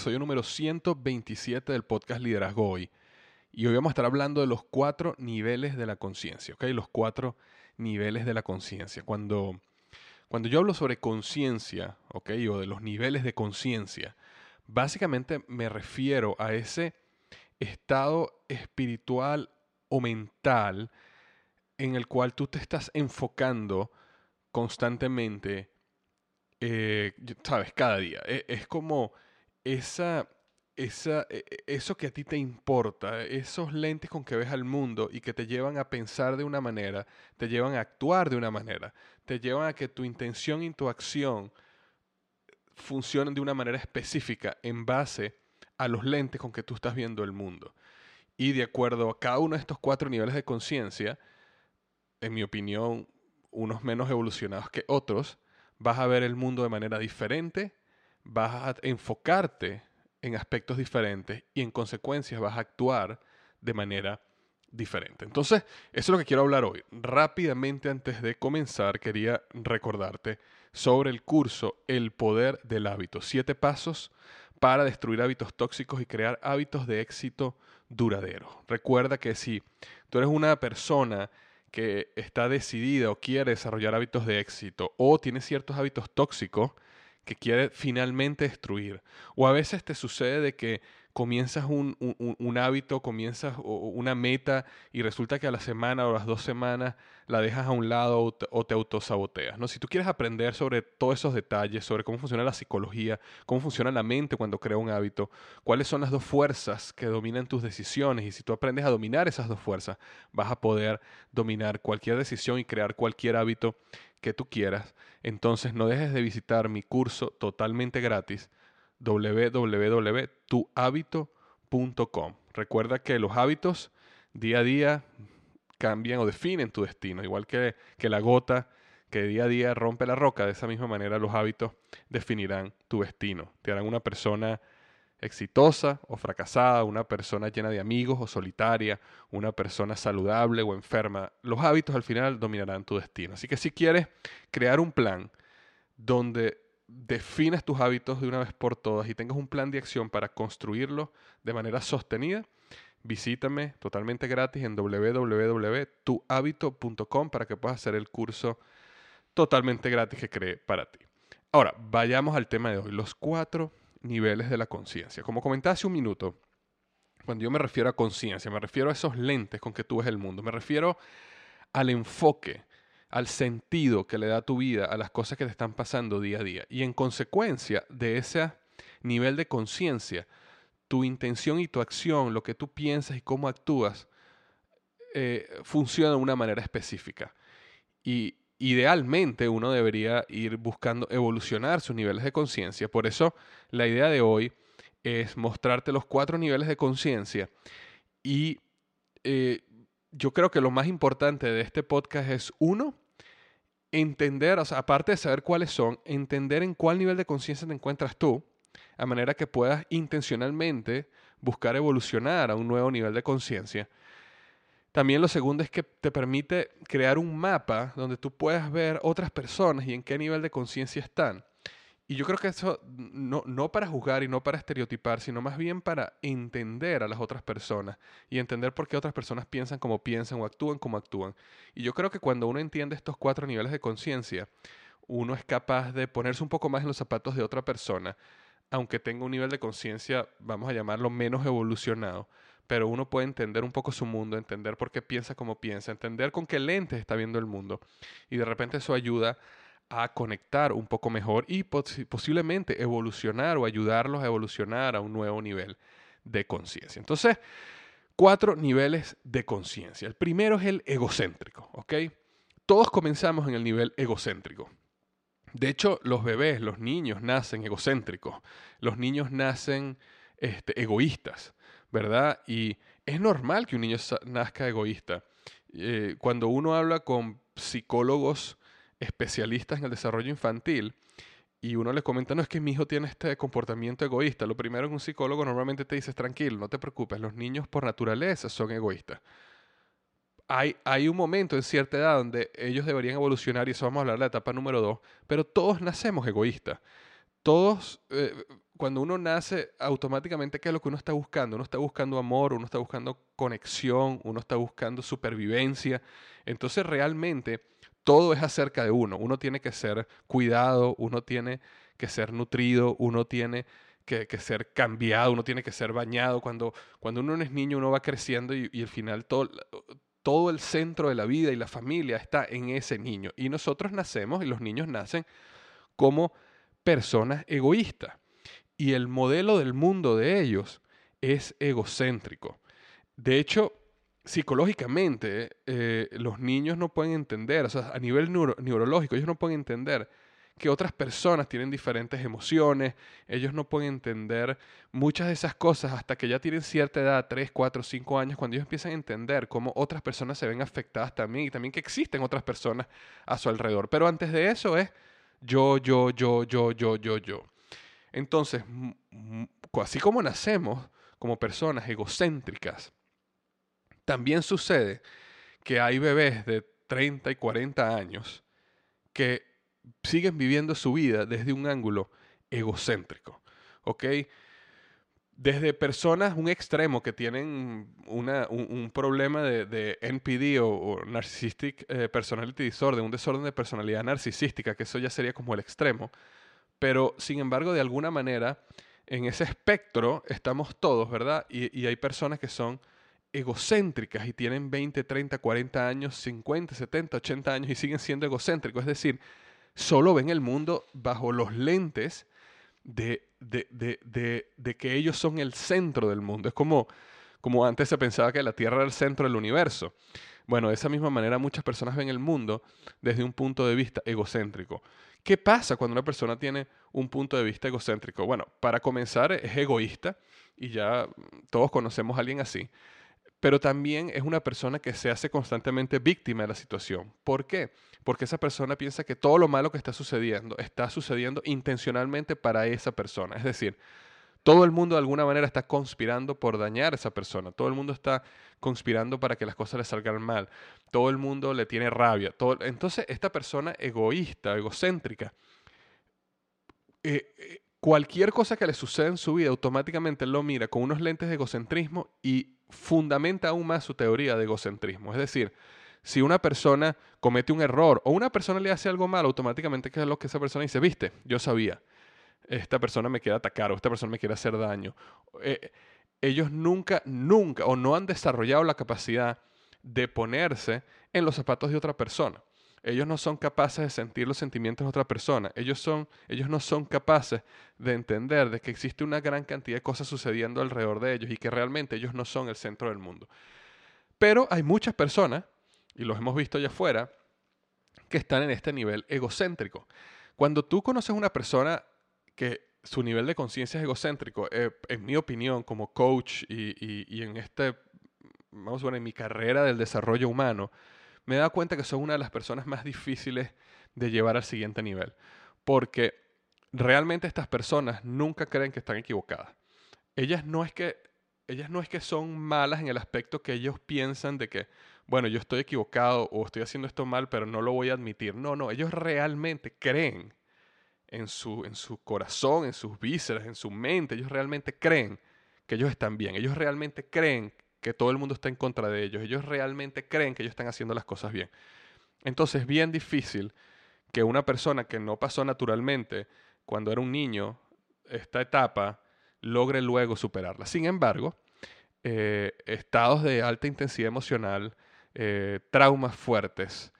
Episodio número 127 del podcast Liderazgo Hoy. Y hoy vamos a estar hablando de los cuatro niveles de la conciencia, ¿ok? Los cuatro niveles de la conciencia. Cuando, cuando yo hablo sobre conciencia, ¿ok? O de los niveles de conciencia, básicamente me refiero a ese estado espiritual o mental en el cual tú te estás enfocando constantemente eh, sabes, cada día. E, es, como esa, esa, e, e, eso que a ti te importa, esos lentes con que ves al mundo y que te llevan a pensar de una manera, te llevan a actuar de una manera, te llevan a que tu intención y tu acción funcionen de una manera específica en base a los lentes con que tú estás viendo el mundo. Y de acuerdo a cada uno de estos cuatro niveles de conciencia, en mi opinión, unos menos evolucionados que otros, vas a ver el mundo de manera diferente, vas a enfocarte en aspectos diferentes y en consecuencia vas a actuar de manera diferente. Entonces, eso es lo que quiero hablar hoy. Rápidamente antes de comenzar, quería recordarte sobre el curso El Poder del Hábito. Siete pasos para destruir hábitos tóxicos y crear hábitos de éxito duradero. Recuerda que si tú eres una persona que está decidida o quiere desarrollar hábitos de éxito o tiene ciertos hábitos tóxicos que quiere finalmente destruir. O a veces te sucede de que comienzas un, un, hábito, comienzas una meta y resulta que a la semana o las dos semanas la dejas a un lado o te, o te, autosaboteas. ¿no? Si tú quieres aprender sobre todos esos detalles, sobre cómo funciona la psicología, cómo funciona la mente cuando crea un hábito, cuáles son las dos fuerzas que dominan tus decisiones y si tú aprendes a dominar esas dos fuerzas, vas a poder dominar cualquier decisión y crear cualquier hábito que tú quieras. Entonces no dejes de visitar mi curso totalmente gratis www.tuhabito.com. Recuerda que los hábitos día a día cambian o definen tu destino, igual que, que la gota que día a día rompe la roca, de esa misma manera los hábitos definirán tu destino. Te harán una persona exitosa o fracasada, una persona llena de amigos o solitaria, una persona saludable o enferma. Los hábitos al final dominarán tu destino. Así que si quieres crear un plan donde definas tus hábitos de una vez por todas y tengas un plan de acción para construirlo de manera sostenida, visítame totalmente gratis en www.tuhabito.com para que puedas hacer el curso totalmente gratis que creé para ti. Ahora, vayamos al tema de hoy, los cuatro niveles de la conciencia. Como comenté hace un minuto, cuando yo me refiero a conciencia, me refiero a esos lentes con que tú ves el mundo, me refiero al enfoque al sentido que le da tu vida a las cosas que te están pasando día a día. Y en consecuencia de ese nivel de conciencia, tu intención y tu acción, lo que tú piensas y cómo actúas, eh, funciona de una manera específica. Y idealmente uno debería ir buscando evolucionar sus niveles de conciencia. Por eso la idea de hoy es mostrarte los cuatro niveles de conciencia y eh, yo creo que lo más importante de este podcast es uno, entender, aparte de saber cuáles son, entender en cuál nivel de conciencia te encuentras tú, a manera que puedas intencionalmente buscar evolucionar a un nuevo nivel de conciencia. También lo segundo es que te permite crear un mapa donde tú puedas ver otras personas y en qué nivel de conciencia están. Y yo creo que eso no, para juzgar y no para estereotipar, sino más bien para entender a las otras personas y entender por qué otras personas piensan como piensan o actúan como actúan. Y yo creo que cuando uno entiende estos cuatro niveles de conciencia, uno es capaz de ponerse un poco más en los zapatos de otra persona, aunque tenga un nivel de conciencia, vamos a llamarlo menos evolucionado, pero uno puede entender un poco su mundo, entender por qué piensa como piensa, entender con qué lentes está viendo el mundo. Y de repente eso ayuda a conectar un poco mejor y posiblemente evolucionar o ayudarlos a evolucionar a un nuevo nivel de conciencia. Entonces, cuatro niveles de conciencia. El primero es el egocéntrico, ¿ok? Todos comenzamos en el nivel egocéntrico. De hecho, los bebés, los niños nacen egocéntricos. Los niños nacen este, egoístas, ¿verdad? Y es normal que un niño nazca egoísta. Eh, cuando uno habla con psicólogos especialistas en el desarrollo infantil y uno les comenta, no es que mi hijo tiene este comportamiento egoísta. Lo primero que un psicólogo normalmente te dice, tranquilo, no te preocupes, los niños por naturaleza son egoístas. Hay, hay, un momento en cierta edad donde ellos deberían evolucionar, y eso vamos a hablar de la etapa número dos, pero todos nacemos egoístas. Todos, eh, cuando uno nace, automáticamente, ¿qué es lo que uno está buscando? Uno está buscando amor, uno está buscando conexión, uno está buscando supervivencia. Entonces, realmente, todo es acerca de uno. Uno tiene que ser cuidado, uno tiene que ser nutrido, uno tiene que, ser cambiado, uno tiene que ser bañado. Cuando, cuando uno es niño, uno va creciendo y, al final todo, todo el centro de la vida y la familia está en ese niño. Y nosotros nacemos y los niños nacen como personas egoístas. Y el modelo del mundo de ellos es egocéntrico. De hecho, psicológicamente eh, los niños no pueden entender, o sea, a nivel neurológico, ellos no pueden entender que otras personas tienen diferentes emociones, ellos no pueden entender muchas de esas cosas hasta que ya tienen cierta edad, 3, 4, 5 años, cuando ellos empiezan a entender cómo otras personas se ven afectadas también y también que existen otras personas a su alrededor. Pero antes de eso es yo, yo, yo, yo, yo, yo, yo. Entonces, así como nacemos como personas egocéntricas, también sucede que hay bebés de 30 y 40 años que siguen viviendo su vida desde un ángulo egocéntrico. ¿Ok? Desde personas, un extremo que tienen un, problema de, NPD o, Narcissistic eh, Personality Disorder, un desorden de personalidad narcisística, que eso ya sería como el extremo. Pero, sin embargo, de alguna manera, en ese espectro estamos todos, ¿verdad? y hay personas que son egocéntricas y tienen 20, 30, 40 años, 50, 70, 80 años y siguen siendo egocéntricos. Es decir, solo ven el mundo bajo los lentes de, de, que ellos son el centro del mundo. Es como, como antes se pensaba que la Tierra era el centro del universo. Bueno, de esa misma manera muchas personas ven el mundo desde un punto de vista egocéntrico. ¿Qué pasa cuando una persona tiene un punto de vista egocéntrico? Bueno, para comenzar es egoísta y ya todos conocemos a alguien así pero también es una persona que se hace constantemente víctima de la situación. ¿Por qué? Porque esa persona piensa que todo lo malo que está sucediendo está sucediendo intencionalmente para esa persona. Es decir, todo el mundo de alguna manera está conspirando por dañar a esa persona. Todo el mundo está conspirando para que las cosas le salgan mal. Todo el mundo le tiene rabia. Entonces, esta persona egoísta, egocéntrica, eh, eh, cualquier cosa que le suceda en su vida automáticamente lo mira con unos lentes de egocentrismo y fundamenta aún más su teoría de egocentrismo. Es decir, si una persona comete un error o una persona le hace algo mal, automáticamente ¿qué es lo que esa persona dice? Viste, yo sabía, esta persona me quiere atacar o esta persona me quiere hacer daño. Eh, ellos nunca, nunca o no han desarrollado la capacidad de ponerse en los zapatos de otra persona. Ellos no son capaces de sentir los sentimientos de otra persona. Ellos, son, ellos no son capaces de entender de que existe una gran cantidad de cosas sucediendo alrededor de ellos y que realmente ellos no son el centro del mundo. Pero hay muchas personas, y los hemos visto allá afuera, que están en este nivel egocéntrico. Cuando tú conoces a una persona que su nivel de conciencia es egocéntrico, eh, en mi opinión, como coach y, en este, vamos a en mi carrera del desarrollo humano, me he dado cuenta que son una de las personas más difíciles de llevar al siguiente nivel. Porque realmente estas personas nunca creen que están equivocadas. Ellas no es que, ellas no es que son malas en el aspecto que ellos piensan de que, bueno, yo estoy equivocado o estoy haciendo esto mal, pero no lo voy a admitir. No, no, ellos realmente creen en su, en su corazón, en sus vísceras, en su mente, ellos realmente creen que ellos están bien, ellos realmente creen que todo el mundo está en contra de ellos, ellos realmente creen que ellos están haciendo las cosas bien. Entonces es bien difícil que una persona que no pasó naturalmente cuando era un niño esta etapa logre luego superarla. Sin embargo, eh, estados de alta intensidad emocional, eh, traumas fuertes,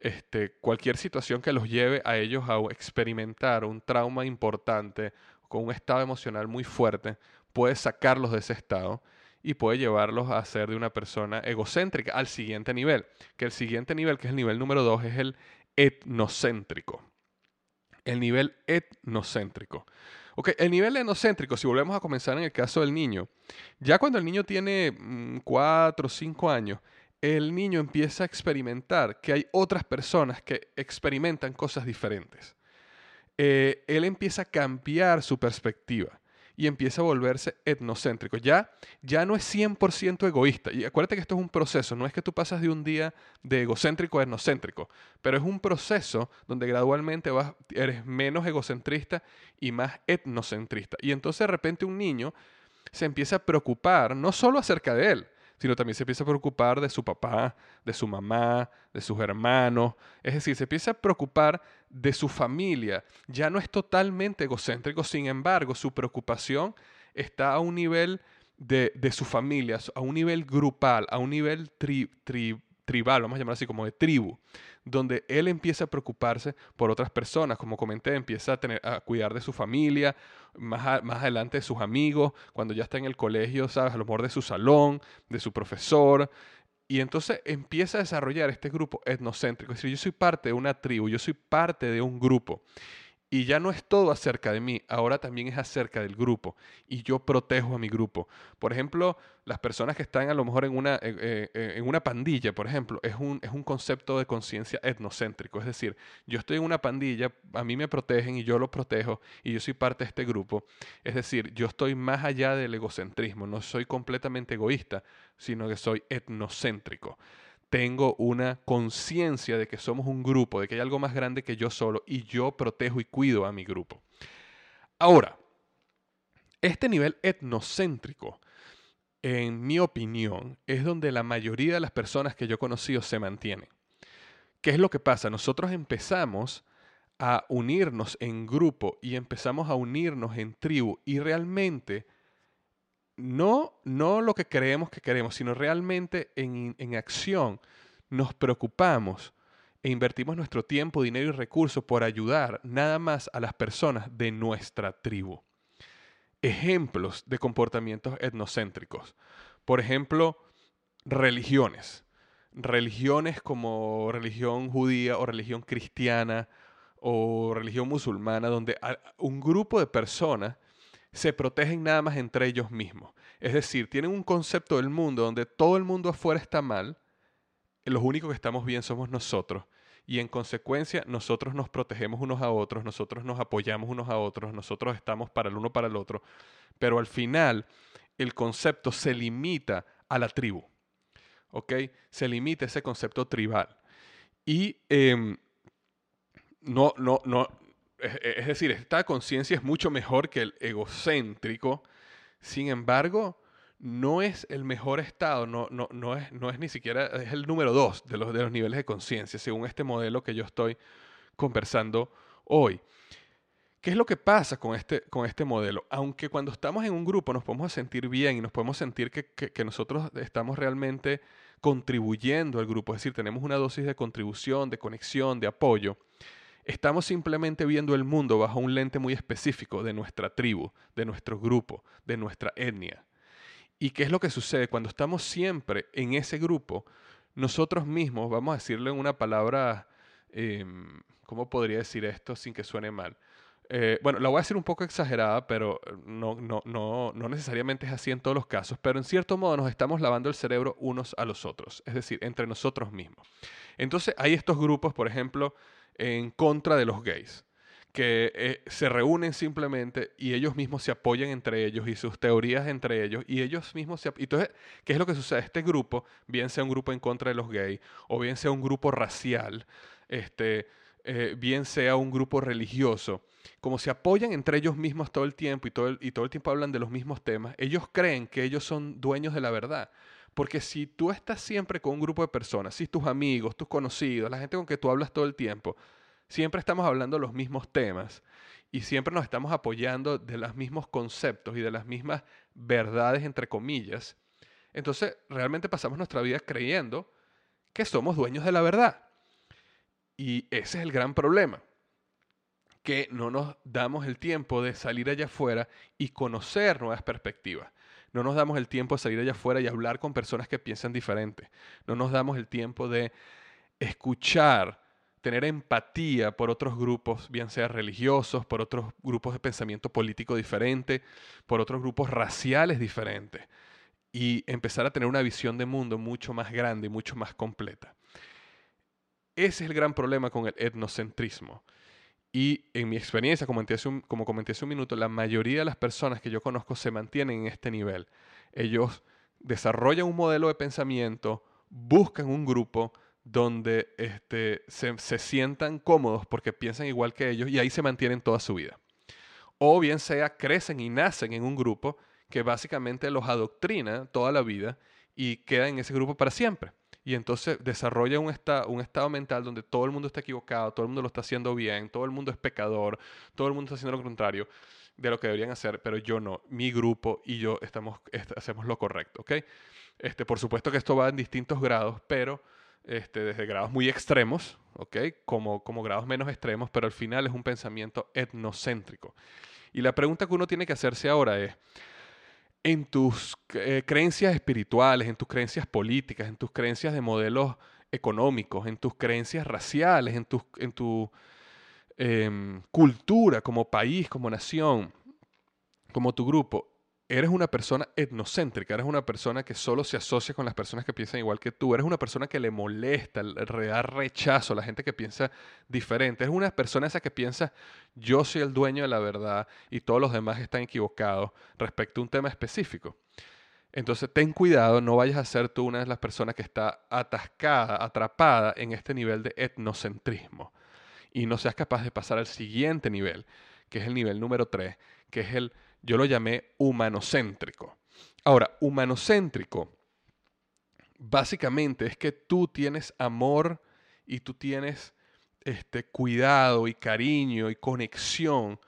este, cualquier situación que los lleve a ellos a experimentar un trauma importante con un estado emocional muy fuerte, puede sacarlos de ese estado y puede llevarlos a ser de una persona egocéntrica al siguiente nivel, que el siguiente nivel, que es el nivel número dos, es el etnocéntrico. El nivel etnocéntrico. Ok, el nivel etnocéntrico, si volvemos a comenzar en el caso del niño, ya cuando el niño tiene 4 o 5 años, el niño empieza a experimentar que hay otras personas que experimentan cosas diferentes. Eh, él empieza a cambiar su perspectiva y empieza a volverse etnocéntrico. Ya, ya no es 100% egoísta. Y acuérdate que esto es un proceso, no es que tú pasas de un día de egocéntrico a etnocéntrico, pero es un proceso donde gradualmente eres menos egocentrista y más etnocentrista. Y entonces de repente un niño se empieza a preocupar no solo acerca de él, sino también se empieza a preocupar de su papá, de su mamá, de sus hermanos. Es decir, se empieza a preocupar de su familia. Ya no es totalmente egocéntrico, sin embargo, su preocupación está a un nivel de, su familia, a un nivel grupal, a un nivel tribal, vamos a llamar así, como de tribu donde él empieza a preocuparse por otras personas, como comenté, empieza a, tener, a cuidar de su familia, más, más adelante de sus amigos, cuando ya está en el colegio, ¿sabes? A lo mejor de su salón, de su profesor, y entonces empieza a desarrollar este grupo etnocéntrico. Es decir, yo soy parte de una tribu, yo soy parte de un grupo. Y ya no es todo acerca de mí, ahora también es acerca del grupo. Y yo protejo a mi grupo. Por ejemplo, las personas que están a lo mejor en una, eh, eh, eh, en una pandilla, por ejemplo, es un, es un concepto de conciencia etnocéntrico. Es decir, yo estoy en una pandilla, a mí me protegen y yo lo protejo y yo soy parte de este grupo. Es decir, yo estoy más allá del egocentrismo, no soy completamente egoísta, sino que soy etnocéntrico tengo una conciencia de que somos un grupo, de que hay algo más grande que yo solo y yo protejo y cuido a mi grupo. Ahora, este nivel etnocéntrico, en mi opinión, es donde la mayoría de las personas que yo he conocido se mantienen. ¿Qué es lo que pasa? Nosotros empezamos a unirnos en grupo y empezamos a unirnos en tribu y realmente no, no lo que creemos que queremos, sino realmente en, en acción nos preocupamos e invertimos nuestro tiempo, dinero y recursos por ayudar nada más a las personas de nuestra tribu. Ejemplos de comportamientos etnocéntricos. Por ejemplo, religiones. Religiones como religión judía o religión cristiana o religión musulmana, donde un grupo de personas se protegen nada más entre ellos mismos. Es decir, tienen un concepto del mundo donde todo el mundo afuera está mal, los únicos que estamos bien somos nosotros. Y en consecuencia, nosotros nos protegemos unos a otros, nosotros nos apoyamos unos a otros, nosotros estamos para el uno para el otro. Pero al final, el concepto se limita a la tribu. ¿Ok? Se limita ese concepto tribal. Y em, no, no, no, es decir, esta conciencia es mucho mejor que el egocéntrico. Sin embargo, no es el mejor estado, no, es, no es ni siquiera, es el número dos de los, de los niveles de conciencia, según este modelo que yo estoy conversando hoy. ¿Qué es lo que pasa con este, con este modelo? Aunque cuando estamos en un grupo nos podemos sentir bien y nos podemos sentir que, que nosotros estamos realmente contribuyendo al grupo, es decir, tenemos una dosis de contribución, de conexión, de apoyo, Estamos simplemente viendo el mundo bajo un lente muy específico de nuestra tribu, de nuestro grupo, de nuestra etnia. ¿Y qué es lo que sucede? Cuando estamos siempre en ese grupo, nosotros mismos, vamos a decirlo en una palabra em, ¿cómo podría decir esto sin que suene mal? Eh, bueno, la voy a decir un poco exagerada, pero no, no, no, no necesariamente es así en todos los casos, pero en cierto modo nos estamos lavando el cerebro unos a los otros, es decir, entre nosotros mismos. Entonces hay estos grupos, por ejemplo, en contra de los gays, que eh, se reúnen simplemente y ellos mismos se apoyan entre ellos y sus teorías entre ellos y ellos mismos se... Entonces, ¿qué es lo que sucede? Este grupo, bien sea un grupo en contra de los gays o bien sea un grupo racial, este, eh, bien sea un grupo religioso, como se apoyan entre ellos mismos todo el tiempo y todo y todo el tiempo hablan de los mismos temas, ellos creen que ellos son dueños de la verdad. Porque si tú estás siempre con un grupo de personas, si tus amigos, tus conocidos, la gente con que tú hablas todo el tiempo, siempre estamos hablando los mismos temas y siempre nos estamos apoyando de los mismos conceptos y de las mismas verdades, entre comillas, entonces realmente pasamos nuestra vida creyendo que somos dueños de la verdad. Y ese es el gran problema que no nos damos el tiempo de salir allá afuera y conocer nuevas perspectivas. No nos damos el tiempo de salir allá afuera y hablar con personas que piensan diferente. No nos damos el tiempo de escuchar, tener empatía por otros grupos, bien sea religiosos, por otros grupos de pensamiento político diferente, por otros grupos raciales diferentes. Y empezar a tener una visión de mundo mucho más grande y mucho más completa. Ese es el gran problema con el etnocentrismo y en mi experiencia, como un, como comenté hace un minuto, la mayoría de las personas que yo conozco se mantienen en este nivel. Ellos desarrollan un modelo de pensamiento, buscan un grupo donde este, se, se, sientan cómodos porque piensan igual que ellos y ahí se mantienen toda su vida. O bien sea, crecen y nacen en un grupo que básicamente los adoctrina toda la vida y quedan en ese grupo para siempre y entonces desarrolla un, un estado mental donde todo el mundo está equivocado, todo el mundo lo está haciendo bien, todo el mundo es pecador, todo el mundo está haciendo lo contrario de lo que deberían hacer, pero yo no, mi grupo y yo estamos, hacemos lo correcto, ¿ok? Este, por supuesto que esto va en distintos grados, pero este, desde grados muy extremos, ¿ok? Como, como grados menos extremos, pero al final es un pensamiento etnocéntrico. Y la pregunta que uno tiene que hacerse ahora es, en tus eh, creencias espirituales, en tus creencias políticas, en tus creencias de modelos económicos, en tus creencias raciales, en tu, en tu em, cultura como país, como nación, como tu grupo eres una persona etnocéntrica, eres una persona que solo se asocia con las personas que piensan igual que tú, eres una persona que le molesta, le da rechazo a la gente que piensa diferente, eres una persona esa que piensa yo soy el dueño de la verdad y todos los demás están equivocados respecto a un tema específico. Entonces ten cuidado, no vayas a ser tú una de las personas que está atascada, atrapada en este nivel de etnocentrismo y no seas capaz de pasar al siguiente nivel, que es el nivel número 3, que es el yo lo llamé humanocéntrico. Ahora, humanocéntrico básicamente es que tú tienes amor y tú tienes este cuidado y cariño y conexión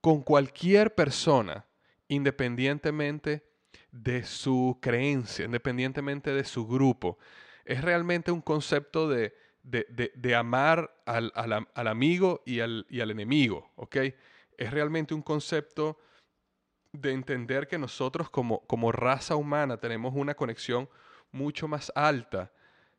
con cualquier persona, independientemente de su creencia, independientemente de su grupo. Es realmente un concepto de, de, amar al, al, amigo y al, y al enemigo. Es realmente un concepto de entender que nosotros como, como raza humana tenemos una conexión mucho más alta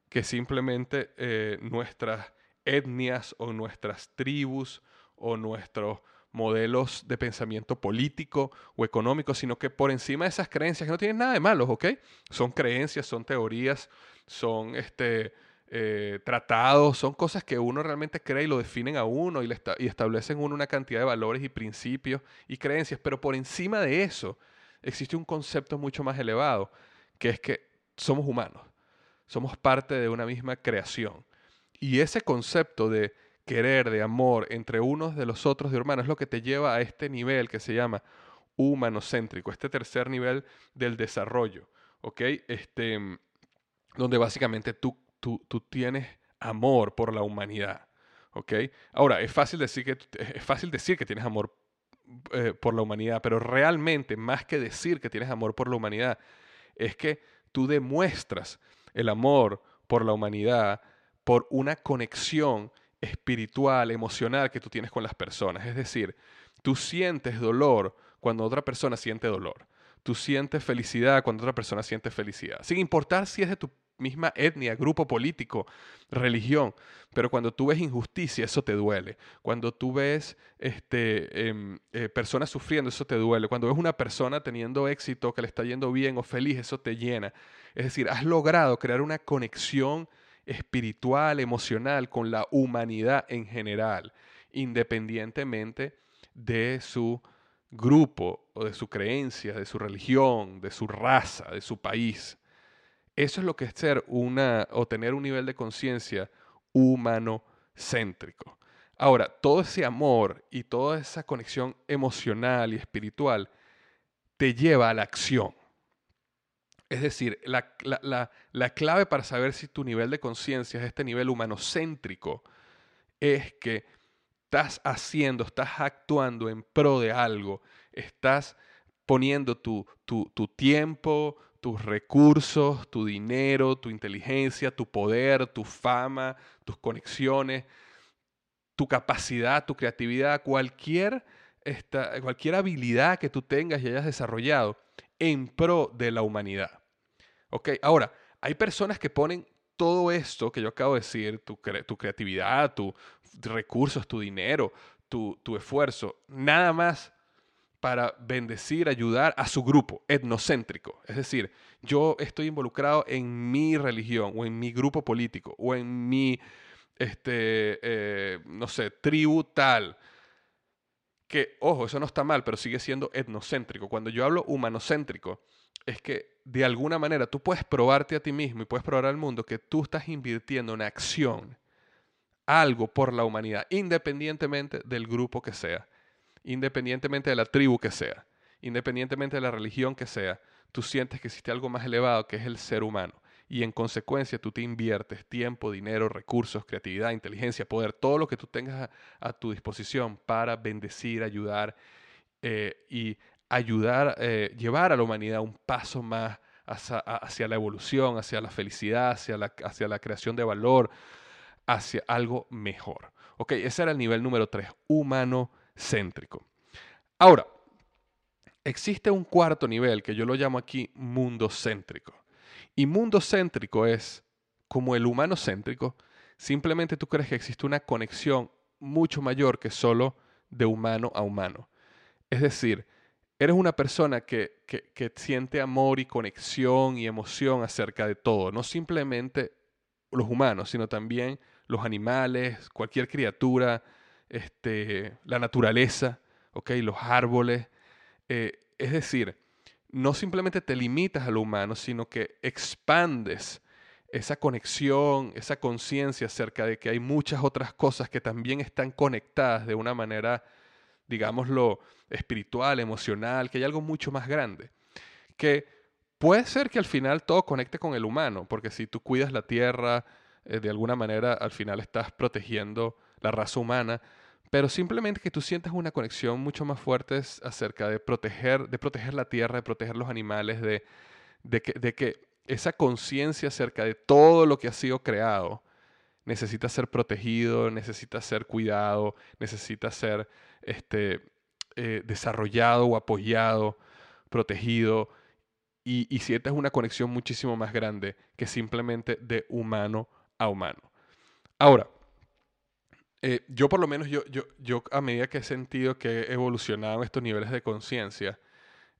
que simplemente eh, nuestras etnias o nuestras tribus o nuestros modelos de pensamiento político o económico, sino que por encima de esas creencias, que no tienen nada de malos, ¿ok? Son creencias, son teorías, son este, eh, tratados, son cosas que uno realmente cree y lo definen a uno y, le y establecen uno una cantidad de valores y principios y creencias, pero por encima de eso existe un concepto mucho más elevado, que es que somos humanos, somos parte de una misma creación. Y ese concepto de querer, de amor entre unos de los otros de hermanos es lo que te lleva a este nivel que se llama humanocéntrico, este tercer nivel del desarrollo, ¿ok? Este, donde básicamente tú tú, tienes amor por la humanidad. ¿Ok? Ahora, es fácil decir que, es fácil decir que tienes amor eh, por la humanidad, pero realmente, más que decir que tienes amor por la humanidad, es que tú demuestras el amor por la humanidad por una conexión espiritual, emocional que tú tienes con las personas. Es decir, tú sientes dolor cuando otra persona siente dolor. Tú sientes felicidad cuando otra persona siente felicidad. Sin importar si es de tu misma etnia, grupo político, religión. Pero cuando tú ves injusticia, eso te duele. Cuando tú ves este, em, eh, personas sufriendo, eso te duele. Cuando ves una persona teniendo éxito, que le está yendo bien o feliz, eso te llena. Es decir, has logrado crear una conexión espiritual, emocional con la humanidad en general, independientemente de su grupo o de su creencia, de su religión, de su raza, de su país. Eso es lo que es ser una o tener un nivel de conciencia humano céntrico. Ahora, todo ese amor y toda esa conexión emocional y espiritual te lleva a la acción. Es decir, la, la, clave para saber si tu nivel de conciencia es este nivel humanocéntrico es que estás haciendo, estás actuando en pro de algo, estás poniendo tu, tu, tu tiempo, tus recursos, tu dinero, tu inteligencia, tu poder, tu fama, tus conexiones, tu capacidad, tu creatividad, cualquier, esta, cualquier habilidad que tú tengas y hayas desarrollado en pro de la humanidad. ¿Ok? Ahora, hay personas que ponen todo esto que yo acabo de decir, tu, tu creatividad, tus recursos, tu dinero, tu, tu esfuerzo, nada más para bendecir, ayudar a su grupo etnocéntrico. Es decir, yo estoy involucrado en mi religión o en mi grupo político o en mi, este, eh, no sé, tribu tal. Que, ojo, eso no está mal, pero sigue siendo etnocéntrico. Cuando yo hablo humanocéntrico, es que de alguna manera tú puedes probarte a ti mismo y puedes probar al mundo que tú estás invirtiendo en acción algo por la humanidad, independientemente del grupo que sea independientemente de la tribu que sea, independientemente de la religión que sea, tú sientes que existe algo más elevado que es el ser humano. Y en consecuencia tú te inviertes tiempo, dinero, recursos, creatividad, inteligencia, poder, todo lo que tú tengas a, tu disposición para bendecir, ayudar eh, y ayudar, eh, llevar a la humanidad un paso más hacia, la evolución, hacia la felicidad, hacia la, hacia la creación de valor, hacia algo mejor. Ok, ese era el nivel número tres, humano céntrico. Ahora, existe un cuarto nivel que yo lo llamo aquí mundo céntrico. Y mundo céntrico es como el humano céntrico, simplemente tú crees que existe una conexión mucho mayor que solo de humano a humano. Es decir, eres una persona que, que, siente amor y conexión y emoción acerca de todo, no simplemente los humanos, sino también los animales, cualquier criatura, este, la naturaleza, ¿okay? los árboles. Eh, es decir, no simplemente te limitas a lo humano, sino que expandes esa conexión, esa conciencia acerca de que hay muchas otras cosas que también están conectadas de una manera, digámoslo, espiritual, emocional, que hay algo mucho más grande. Que puede ser que al final todo conecte con el humano, porque si tú cuidas la tierra, eh, de alguna manera al final estás protegiendo la raza humana, pero simplemente que tú sientas una conexión mucho más fuerte acerca de proteger, de proteger la tierra, de proteger los animales, de, que, esa conciencia acerca de todo lo que ha sido creado necesita ser protegido, necesita ser cuidado, necesita ser este, eh, desarrollado o apoyado, protegido, y, y sientas una conexión muchísimo más grande que simplemente de humano a humano. Ahora, eh, yo por lo menos, yo, yo, yo a medida que he sentido que he evolucionado estos niveles de conciencia,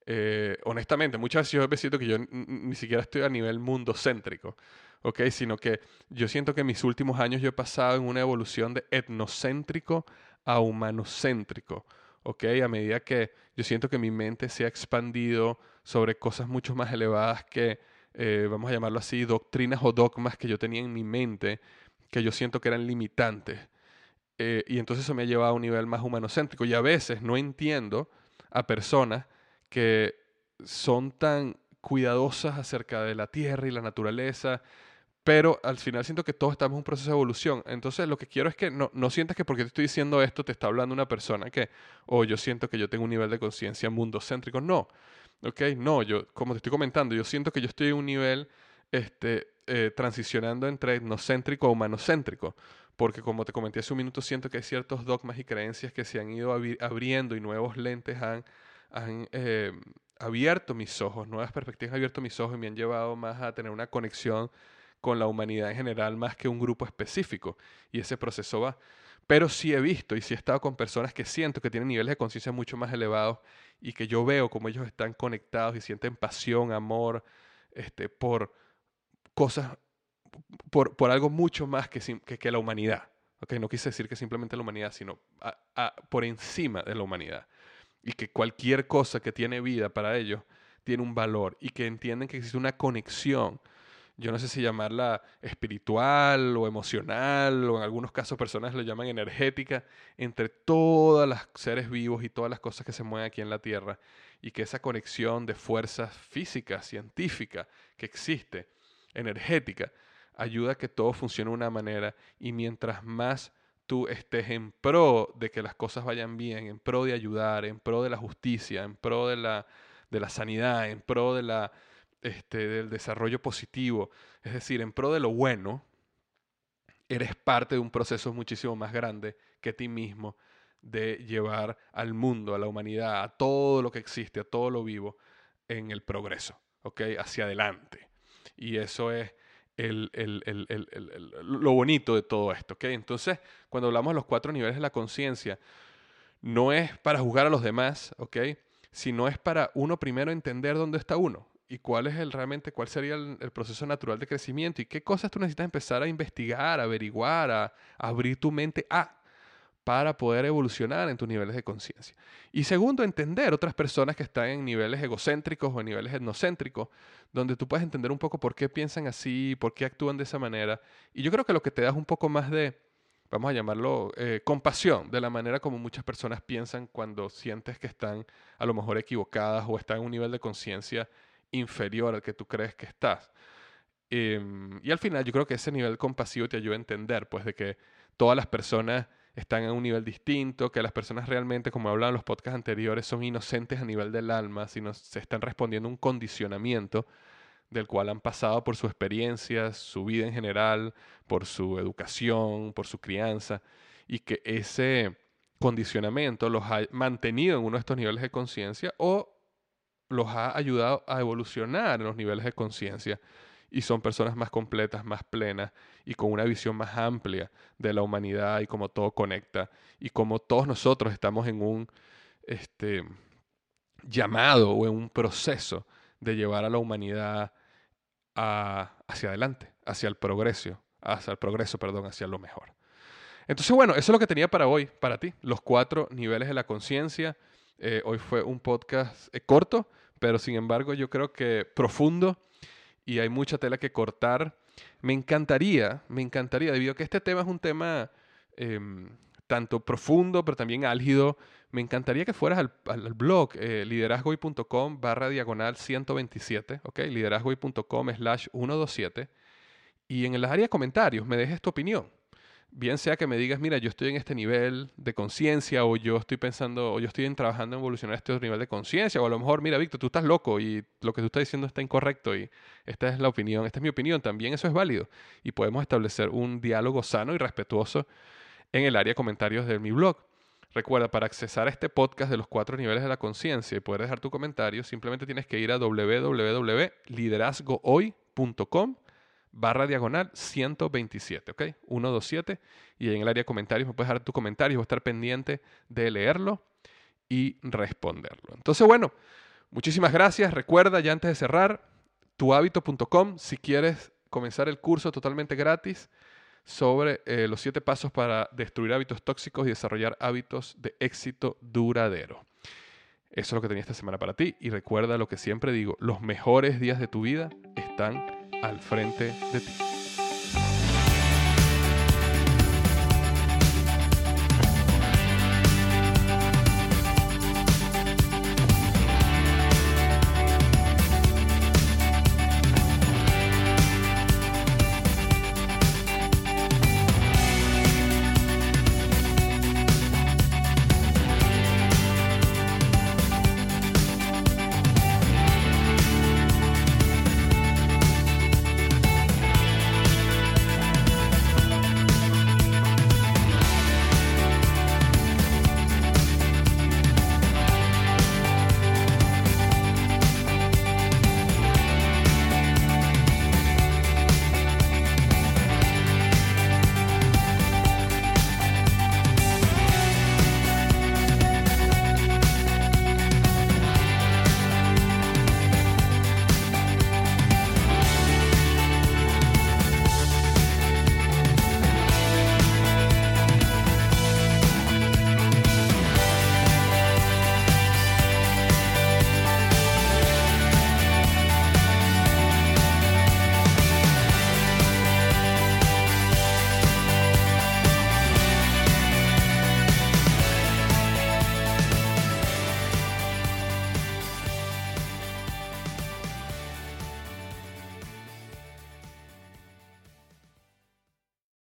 eh, honestamente, muchas veces yo he pensado que yo ni siquiera estoy a nivel mundo céntrico, ¿ok? Sino que yo siento que en mis últimos años yo he pasado en una evolución de etnocéntrico a humanocéntrico, ¿ok? A medida que yo siento que mi mente se ha expandido sobre cosas mucho más elevadas que, eh, vamos a llamarlo así, doctrinas o dogmas que yo tenía en mi mente, que yo siento que eran limitantes. Eh, y entonces eso me ha llevado a un nivel más humanocéntrico. Y a veces no entiendo a personas que son tan cuidadosas acerca de la tierra y la naturaleza, pero al final siento que todos estamos en un proceso de evolución. Entonces lo que quiero es que no, no sientas que porque te estoy diciendo esto te está hablando una persona que, o oh, yo siento que yo tengo un nivel de conciencia mundocéntrico. No, ok, no, yo, como te estoy comentando, yo siento que yo estoy en un nivel este, eh, transicionando entre etnocéntrico a humanocéntrico porque como te comenté hace un minuto, siento que hay ciertos dogmas y creencias que se han ido abriendo y nuevos lentes han, eh, abierto mis ojos, nuevas perspectivas han abierto mis ojos y me han llevado más a tener una conexión con la humanidad en general más que un grupo específico. Y ese proceso va. Pero sí he visto y sí he estado con personas que siento que tienen niveles de conciencia mucho más elevados y que yo veo como ellos están conectados y sienten pasión, amor, este, por cosas, por, por algo mucho más que, que, la humanidad. Okay, no quise decir que simplemente la humanidad, sino por encima de la humanidad. Y que cualquier cosa que tiene vida para ellos tiene un valor y que entienden que existe una conexión yo no sé si llamarla espiritual o emocional, o en algunos casos personas lo llaman energética, entre todos los seres vivos y todas las cosas que se mueven aquí en la Tierra, y que esa conexión de fuerzas físicas, científica, que existe, energética, ayuda a que todo funcione de una manera, y mientras más tú estés en pro de que las cosas vayan bien, en pro de ayudar, en pro de la justicia, en pro de la, de la sanidad, en pro de la este, del desarrollo positivo, es decir, en pro de lo bueno, eres parte de un proceso muchísimo más grande que ti mismo de llevar al mundo, a la humanidad, a todo lo que existe, a todo lo vivo, en el progreso, ¿ok? Hacia adelante. Y eso es lo bonito de todo esto, ¿ok? Entonces, cuando hablamos de los cuatro niveles de la conciencia, no es para juzgar a los demás, ¿ok? Sino es para uno primero entender dónde está uno y cuál es el realmente, cuál sería el, proceso natural de crecimiento y qué cosas tú necesitas empezar a investigar, a averiguar, a, abrir tu mente a para poder evolucionar en tus niveles de conciencia. Y segundo, entender otras personas que están en niveles egocéntricos o en niveles etnocéntricos, donde tú puedes entender un poco por qué piensan así, por qué actúan de esa manera. Y yo creo que lo que te da es un poco más de, vamos a llamarlo, eh, compasión de la manera como muchas personas piensan cuando sientes que están a lo mejor equivocadas o están en un nivel de conciencia inferior al que tú crees que estás. Em, y al final yo creo que ese nivel compasivo te ayuda a entender, pues, de que todas las personas están en un nivel distinto, que las personas realmente, como hablaban los podcasts anteriores, son inocentes a nivel del alma, sino se están respondiendo a un condicionamiento del cual han pasado por su experiencia, su vida en general, por su educación, por su crianza, y que ese condicionamiento los ha mantenido en uno de estos niveles de conciencia o los ha ayudado a evolucionar en los niveles de conciencia y son personas más completas, más plenas y con una visión más amplia de la humanidad y cómo todo conecta y cómo todos nosotros estamos en un este, llamado o en un proceso de llevar a la humanidad hacia adelante, hacia el progreso, hacia el progreso, perdón, hacia lo mejor. Entonces, bueno, eso es lo que tenía para hoy, para ti, los cuatro niveles de la conciencia. Eh, hoy fue un podcast eh, corto, pero sin embargo yo creo que profundo y hay mucha tela que cortar. Me encantaría, me encantaría, debido a que este tema es un tema em, tanto profundo, pero también álgido, me encantaría que fueras al, blog eh, liderazgoy.com barra diagonal 127, ¿ok? liderazgoy.com slash 127 y en el área de comentarios me dejes tu opinión bien sea que me digas, mira, yo estoy en este nivel de conciencia o yo estoy pensando o yo estoy trabajando en evolucionar este otro nivel de conciencia o a lo mejor, mira, Víctor, tú estás loco y lo que tú estás diciendo está incorrecto y esta es la opinión, esta es mi opinión, también eso es válido y podemos establecer un diálogo sano y respetuoso en el área de comentarios de mi blog. Recuerda, para accesar a este podcast de los cuatro niveles de la conciencia y poder dejar tu comentario, simplemente tienes que ir a www.liderazgohoy.com barra diagonal 127, ¿ok? 127. Y en el área de comentarios me puedes dar tu comentario, voy a estar pendiente de leerlo y responderlo. Entonces, bueno, muchísimas gracias. Recuerda, ya antes de cerrar, tuhabito.com si quieres comenzar el curso totalmente gratis sobre eh, los siete pasos para destruir hábitos tóxicos y desarrollar hábitos de éxito duradero. Eso es lo que tenía esta semana para ti y recuerda lo que siempre digo, los mejores días de tu vida están al frente de ti.